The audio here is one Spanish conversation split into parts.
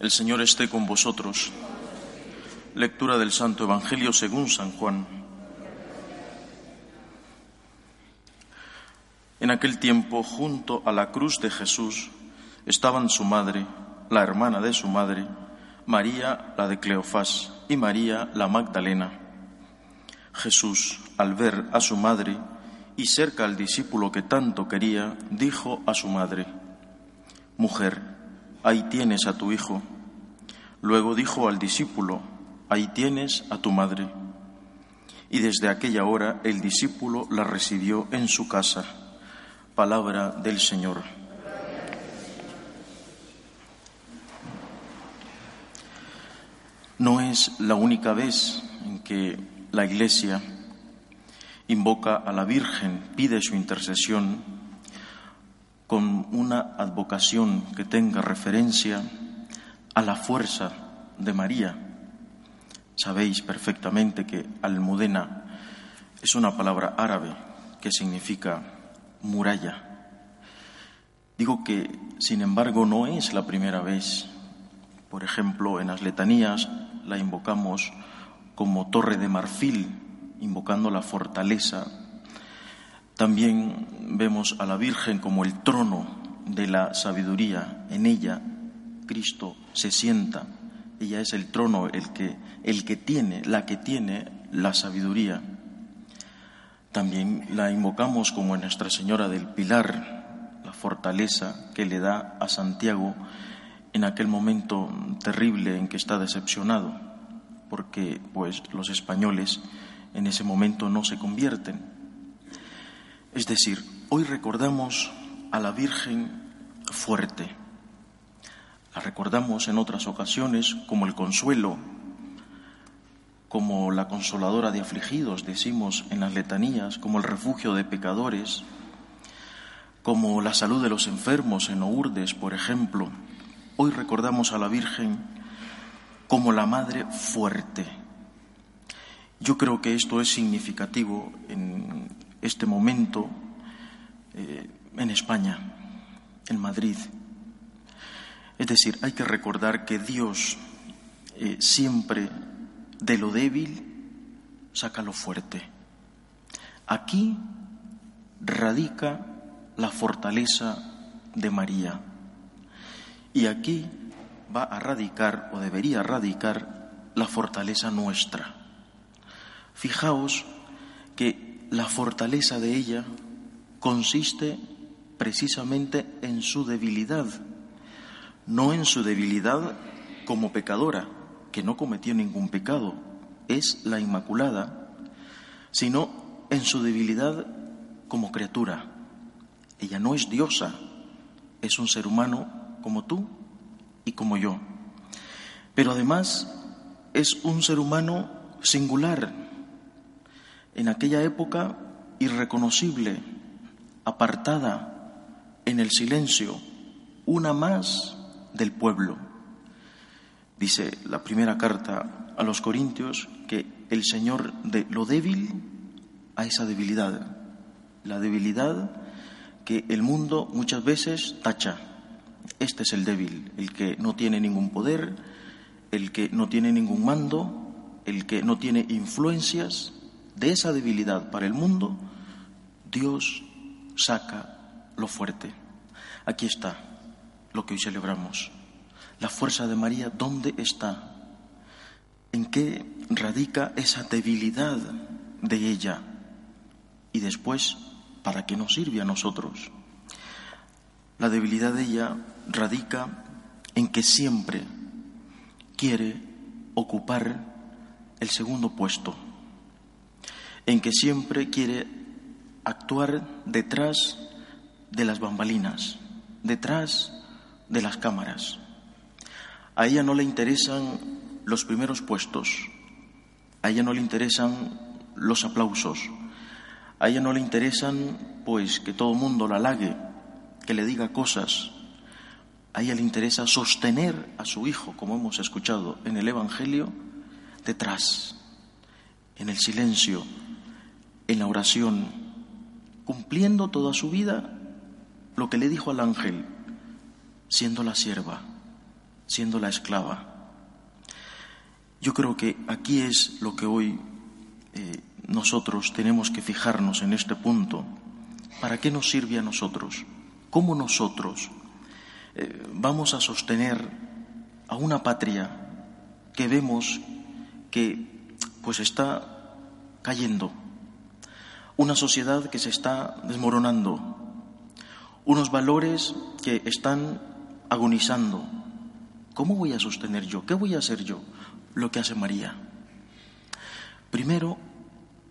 El Señor esté con vosotros. Lectura del Santo Evangelio según San Juan. En aquel tiempo, junto a la cruz de Jesús, estaban su madre, la hermana de su madre, María, la de Cleofás, y María, la Magdalena. Jesús, al ver a su madre y cerca al discípulo que tanto quería, dijo a su madre, Mujer, ahí tienes a tu hijo. Luego dijo al discípulo, ahí tienes a tu madre. Y desde aquella hora el discípulo la recibió en su casa. Palabra del Señor. No es la única vez en que la Iglesia invoca a la Virgen, pide su intercesión con una advocación que tenga referencia a la fuerza de María. Sabéis perfectamente que almudena es una palabra árabe que significa muralla. Digo que, sin embargo, no es la primera vez. Por ejemplo, en las letanías la invocamos como torre de marfil, invocando la fortaleza también vemos a la Virgen como el trono de la sabiduría. En ella Cristo se sienta. Ella es el trono, el que, el que tiene, la que tiene la sabiduría. También la invocamos como Nuestra Señora del Pilar, la fortaleza que le da a Santiago en aquel momento terrible en que está decepcionado, porque pues los españoles en ese momento no se convierten. Es decir, hoy recordamos a la Virgen fuerte. La recordamos en otras ocasiones como el consuelo, como la consoladora de afligidos, decimos en las letanías, como el refugio de pecadores, como la salud de los enfermos en Ourdes, por ejemplo. Hoy recordamos a la Virgen como la Madre fuerte. Yo creo que esto es significativo en este momento eh, en España, en Madrid. Es decir, hay que recordar que Dios eh, siempre de lo débil saca lo fuerte. Aquí radica la fortaleza de María. Y aquí va a radicar, o debería radicar, la fortaleza nuestra. Fijaos la fortaleza de ella consiste precisamente en su debilidad, no en su debilidad como pecadora, que no cometió ningún pecado, es la Inmaculada, sino en su debilidad como criatura. Ella no es diosa, es un ser humano como tú y como yo. Pero además es un ser humano singular, en aquella época irreconocible, apartada en el silencio, una más del pueblo. Dice la primera carta a los Corintios que el Señor de lo débil a esa debilidad, la debilidad que el mundo muchas veces tacha. Este es el débil, el que no tiene ningún poder, el que no tiene ningún mando, el que no tiene influencias, de esa debilidad para el mundo, Dios saca lo fuerte. Aquí está lo que hoy celebramos. La fuerza de María, ¿dónde está? ¿En qué radica esa debilidad de ella? Y después, ¿para qué nos sirve a nosotros? La debilidad de ella radica en que siempre quiere ocupar el segundo puesto en que siempre quiere actuar detrás de las bambalinas, detrás de las cámaras. A ella no le interesan los primeros puestos, a ella no le interesan los aplausos, a ella no le interesan pues que todo el mundo la halague, que le diga cosas. A ella le interesa sostener a su hijo, como hemos escuchado en el Evangelio, detrás, en el silencio, en la oración, cumpliendo toda su vida lo que le dijo al ángel, siendo la sierva, siendo la esclava. Yo creo que aquí es lo que hoy eh, nosotros tenemos que fijarnos en este punto. ¿Para qué nos sirve a nosotros? ¿Cómo nosotros eh, vamos a sostener a una patria que vemos que pues está cayendo, una sociedad que se está desmoronando, unos valores que están agonizando. ¿Cómo voy a sostener yo? ¿Qué voy a hacer yo? Lo que hace María. Primero,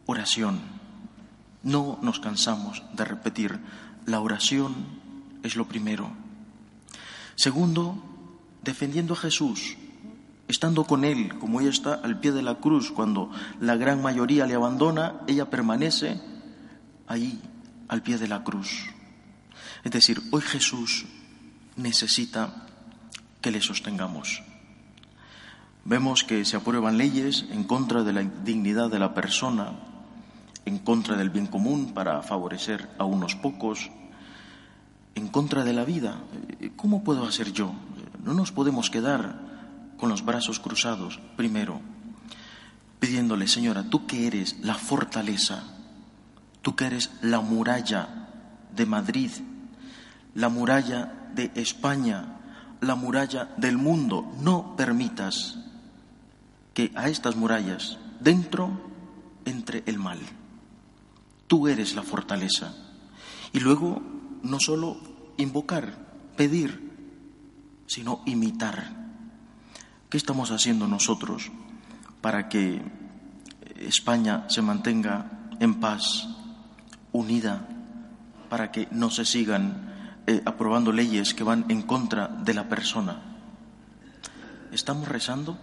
oración. No nos cansamos de repetir, la oración es lo primero. Segundo, defendiendo a Jesús, estando con Él, como ella está al pie de la cruz, cuando la gran mayoría le abandona, ella permanece ahí, al pie de la cruz. Es decir, hoy Jesús necesita que le sostengamos. Vemos que se aprueban leyes en contra de la dignidad de la persona, en contra del bien común para favorecer a unos pocos, en contra de la vida. ¿Cómo puedo hacer yo? No nos podemos quedar con los brazos cruzados, primero, pidiéndole, Señora, tú que eres la fortaleza, tú que eres la muralla de Madrid, la muralla de España, la muralla del mundo, no permitas que a estas murallas dentro entre el mal. Tú eres la fortaleza. Y luego no solo invocar, pedir, sino imitar. ¿Qué estamos haciendo nosotros para que España se mantenga en paz, unida, para que no se sigan eh, aprobando leyes que van en contra de la persona? ¿Estamos rezando?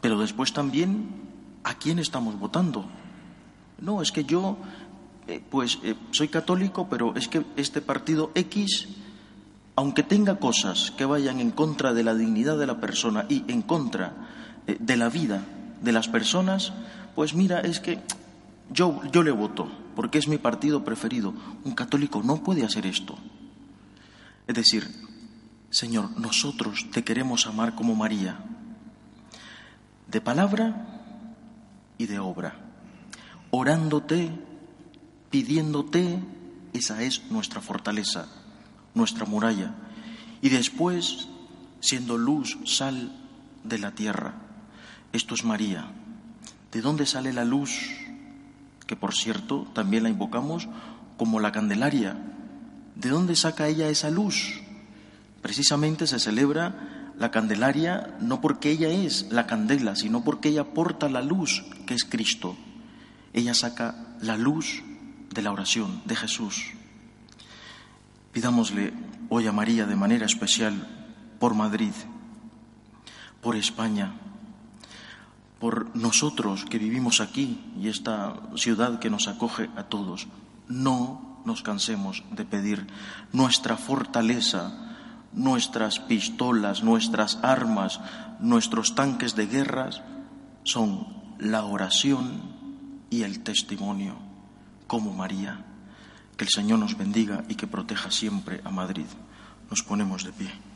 Pero después también, ¿a quién estamos votando? No, es que yo, eh, pues, eh, soy católico, pero es que este partido X aunque tenga cosas que vayan en contra de la dignidad de la persona y en contra de la vida de las personas, pues mira, es que yo, yo le voto, porque es mi partido preferido. Un católico no puede hacer esto. Es decir, Señor, nosotros te queremos amar como María, de palabra y de obra, orándote, pidiéndote, esa es nuestra fortaleza nuestra muralla, y después siendo luz, sal de la tierra. Esto es María. ¿De dónde sale la luz? Que por cierto también la invocamos como la Candelaria. ¿De dónde saca ella esa luz? Precisamente se celebra la Candelaria no porque ella es la candela, sino porque ella porta la luz que es Cristo. Ella saca la luz de la oración de Jesús. Pidámosle hoy a María de manera especial por Madrid, por España, por nosotros que vivimos aquí y esta ciudad que nos acoge a todos. No nos cansemos de pedir nuestra fortaleza, nuestras pistolas, nuestras armas, nuestros tanques de guerras son la oración y el testimonio, como María. Que el Señor nos bendiga y que proteja siempre a Madrid. Nos ponemos de pie.